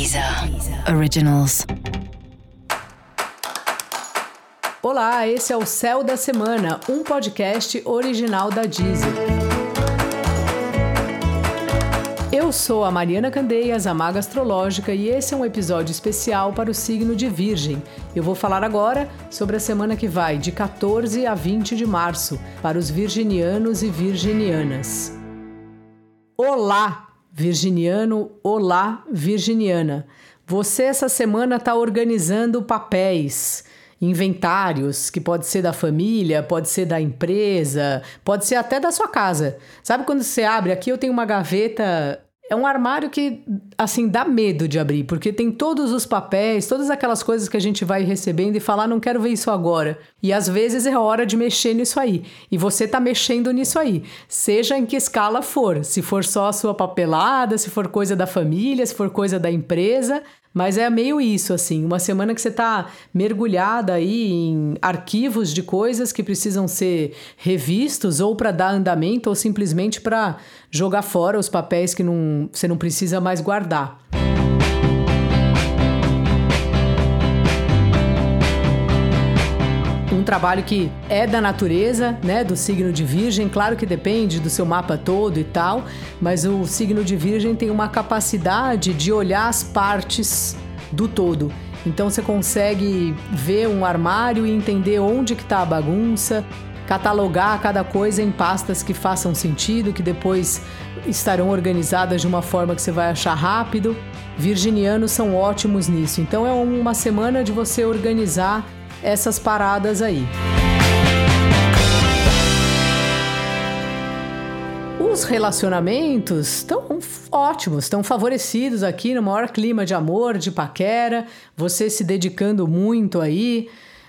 Deezer Originals. Olá, esse é o Céu da Semana, um podcast original da Deezer. Eu sou a Mariana Candeias, a Maga Astrológica, e esse é um episódio especial para o signo de Virgem. Eu vou falar agora sobre a semana que vai, de 14 a 20 de março, para os virginianos e virginianas. Olá, virginiano, olá, virginiana. Você essa semana está organizando papéis, inventários, que pode ser da família, pode ser da empresa, pode ser até da sua casa. Sabe quando você abre aqui eu tenho uma gaveta é um armário que, assim, dá medo de abrir, porque tem todos os papéis, todas aquelas coisas que a gente vai recebendo e falar, não quero ver isso agora. E às vezes é hora de mexer nisso aí. E você tá mexendo nisso aí, seja em que escala for. Se for só a sua papelada, se for coisa da família, se for coisa da empresa, mas é meio isso, assim, uma semana que você está mergulhada aí em arquivos de coisas que precisam ser revistos ou para dar andamento ou simplesmente para jogar fora os papéis que não, você não precisa mais guardar. Trabalho que é da natureza, né, do signo de Virgem, claro que depende do seu mapa todo e tal, mas o signo de Virgem tem uma capacidade de olhar as partes do todo. Então você consegue ver um armário e entender onde que está a bagunça, catalogar cada coisa em pastas que façam sentido, que depois estarão organizadas de uma forma que você vai achar rápido. Virginianos são ótimos nisso. Então é uma semana de você organizar essas paradas aí. Os relacionamentos estão ótimos, estão favorecidos aqui no maior clima de amor, de paquera, você se dedicando muito aí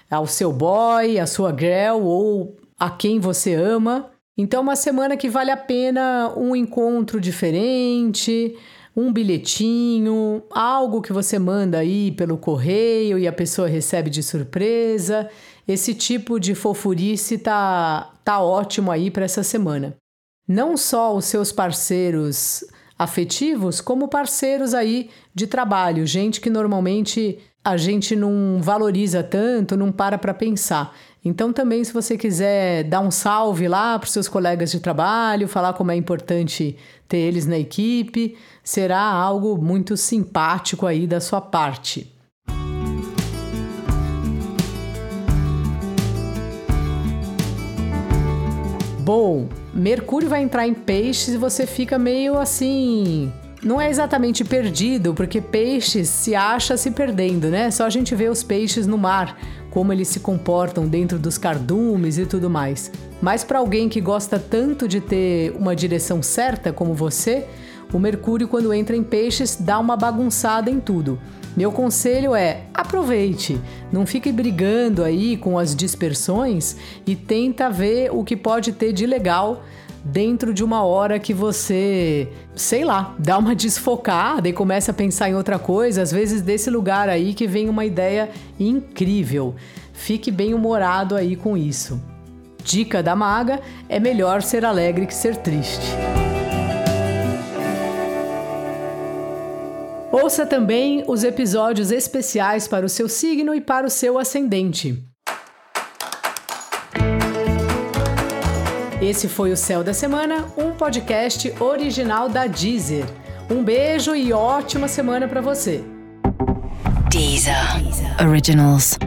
ao seu boy, à sua girl ou a quem você ama. Então, uma semana que vale a pena um encontro diferente, um bilhetinho, algo que você manda aí pelo correio e a pessoa recebe de surpresa. Esse tipo de fofurice tá, tá ótimo aí para essa semana. Não só os seus parceiros afetivos, como parceiros aí de trabalho, gente que normalmente a gente não valoriza tanto, não para para pensar. Então, também, se você quiser dar um salve lá para os seus colegas de trabalho, falar como é importante ter eles na equipe, será algo muito simpático aí da sua parte. Bom, Mercúrio vai entrar em peixes e você fica meio assim não é exatamente perdido, porque peixes se acha se perdendo, né? Só a gente vê os peixes no mar, como eles se comportam dentro dos cardumes e tudo mais. Mas para alguém que gosta tanto de ter uma direção certa como você, o Mercúrio, quando entra em peixes, dá uma bagunçada em tudo. Meu conselho é aproveite, não fique brigando aí com as dispersões e tenta ver o que pode ter de legal dentro de uma hora que você, sei lá, dá uma desfocada e começa a pensar em outra coisa, às vezes desse lugar aí que vem uma ideia incrível. Fique bem humorado aí com isso. Dica da maga: é melhor ser alegre que ser triste. Ouça também os episódios especiais para o seu signo e para o seu ascendente. Esse foi o Céu da Semana, um podcast original da Deezer. Um beijo e ótima semana para você. Deezer. Originals.